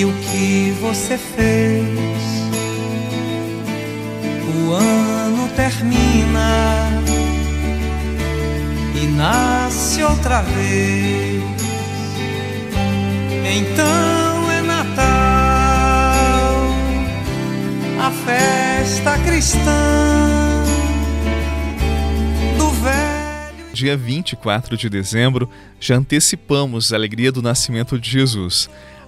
e o que você fez. O ano termina e nasce outra vez. Então é Natal, a festa cristã do velho. Dia 24 de dezembro, já antecipamos a alegria do nascimento de Jesus.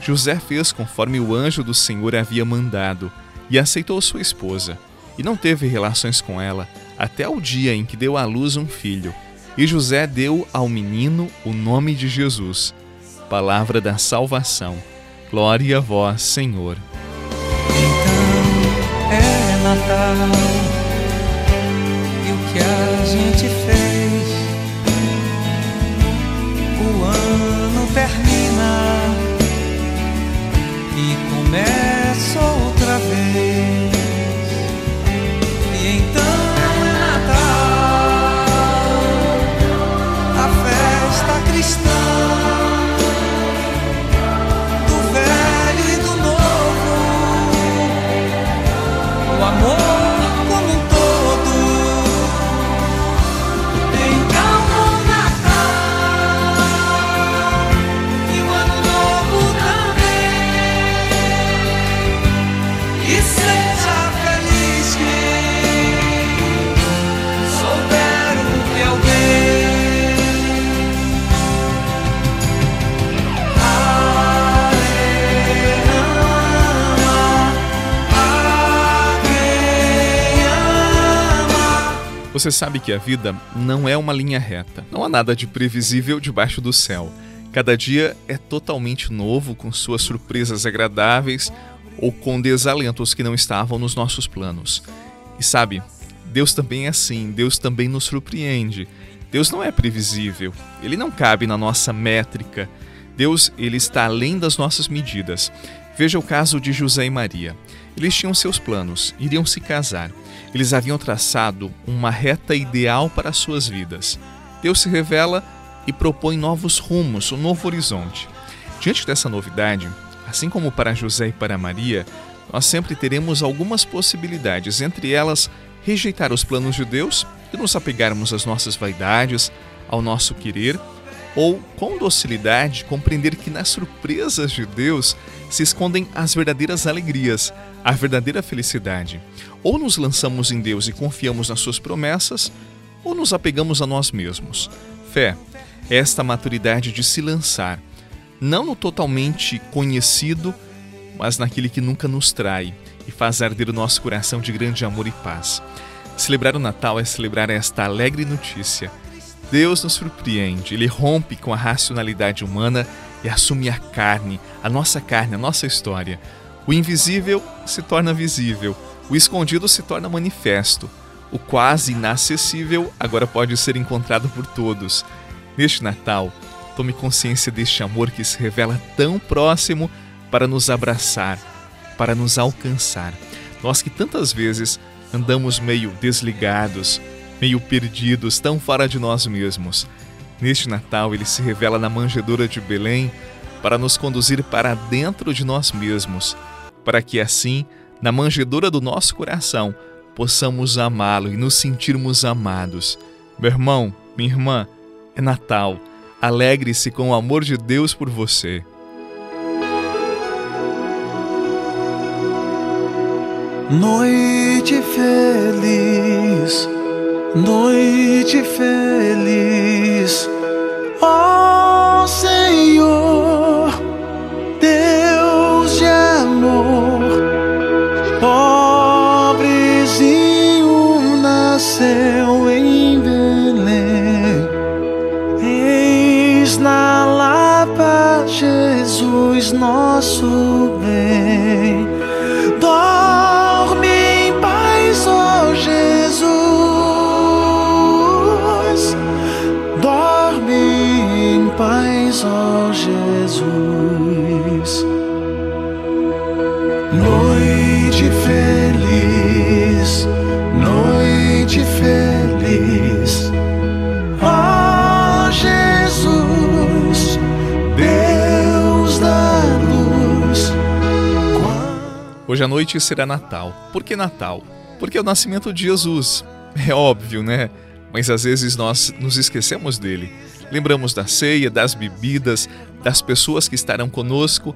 José fez conforme o anjo do Senhor havia mandado e aceitou sua esposa, e não teve relações com ela até o dia em que deu à luz um filho. E José deu ao menino o nome de Jesus. Palavra da salvação. Glória a vós, Senhor. Então é Natal e o que a gente fez, Você sabe que a vida não é uma linha reta. Não há nada de previsível debaixo do céu. Cada dia é totalmente novo, com suas surpresas agradáveis ou com desalentos que não estavam nos nossos planos. E sabe, Deus também é assim, Deus também nos surpreende. Deus não é previsível, ele não cabe na nossa métrica. Deus, ele está além das nossas medidas. Veja o caso de José e Maria. Eles tinham seus planos, iriam se casar. Eles haviam traçado uma reta ideal para as suas vidas. Deus se revela e propõe novos rumos, um novo horizonte. Diante dessa novidade, assim como para José e para Maria, nós sempre teremos algumas possibilidades, entre elas rejeitar os planos de Deus e nos apegarmos às nossas vaidades, ao nosso querer, ou com docilidade compreender que nas surpresas de Deus se escondem as verdadeiras alegrias, a verdadeira felicidade. Ou nos lançamos em Deus e confiamos nas suas promessas, ou nos apegamos a nós mesmos. Fé é esta maturidade de se lançar, não no totalmente conhecido, mas naquele que nunca nos trai e faz arder o nosso coração de grande amor e paz. Celebrar o Natal é celebrar esta alegre notícia. Deus nos surpreende, ele rompe com a racionalidade humana e assume a carne, a nossa carne, a nossa história. O invisível se torna visível, o escondido se torna manifesto, o quase inacessível agora pode ser encontrado por todos. Neste Natal, tome consciência deste amor que se revela tão próximo para nos abraçar, para nos alcançar. Nós que tantas vezes andamos meio desligados, meio perdidos, tão fora de nós mesmos. Neste Natal, ele se revela na manjedoura de Belém para nos conduzir para dentro de nós mesmos, para que assim, na manjedoura do nosso coração, possamos amá-lo e nos sentirmos amados. Meu irmão, minha irmã, é Natal. Alegre-se com o amor de Deus por você. Noite feliz, noite feliz, ó Senhor, Deus de amor, pobrezinho nasceu em Belém, eis na Lapa Jesus nosso feliz, ó Jesus, Deus da luz. Hoje à noite será Natal. Por que Natal? Porque é o nascimento de Jesus. É óbvio, né? Mas às vezes nós nos esquecemos dele. Lembramos da ceia, das bebidas, das pessoas que estarão conosco,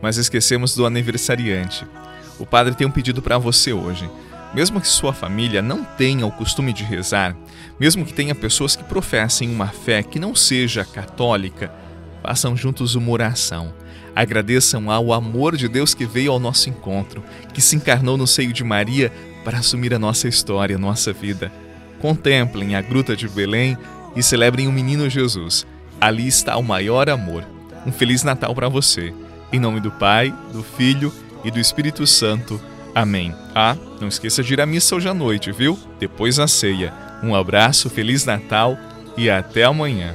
mas esquecemos do aniversariante. O padre tem um pedido para você hoje. Mesmo que sua família não tenha o costume de rezar, mesmo que tenha pessoas que professem uma fé que não seja católica, façam juntos uma oração. Agradeçam ao amor de Deus que veio ao nosso encontro, que se encarnou no seio de Maria para assumir a nossa história, a nossa vida. Contemplem a Gruta de Belém e celebrem o menino Jesus. Ali está o maior amor. Um feliz Natal para você. Em nome do Pai, do Filho e do Espírito Santo. Amém. Ah, não esqueça de ir à missa hoje à noite, viu? Depois a ceia. Um abraço, feliz Natal e até amanhã.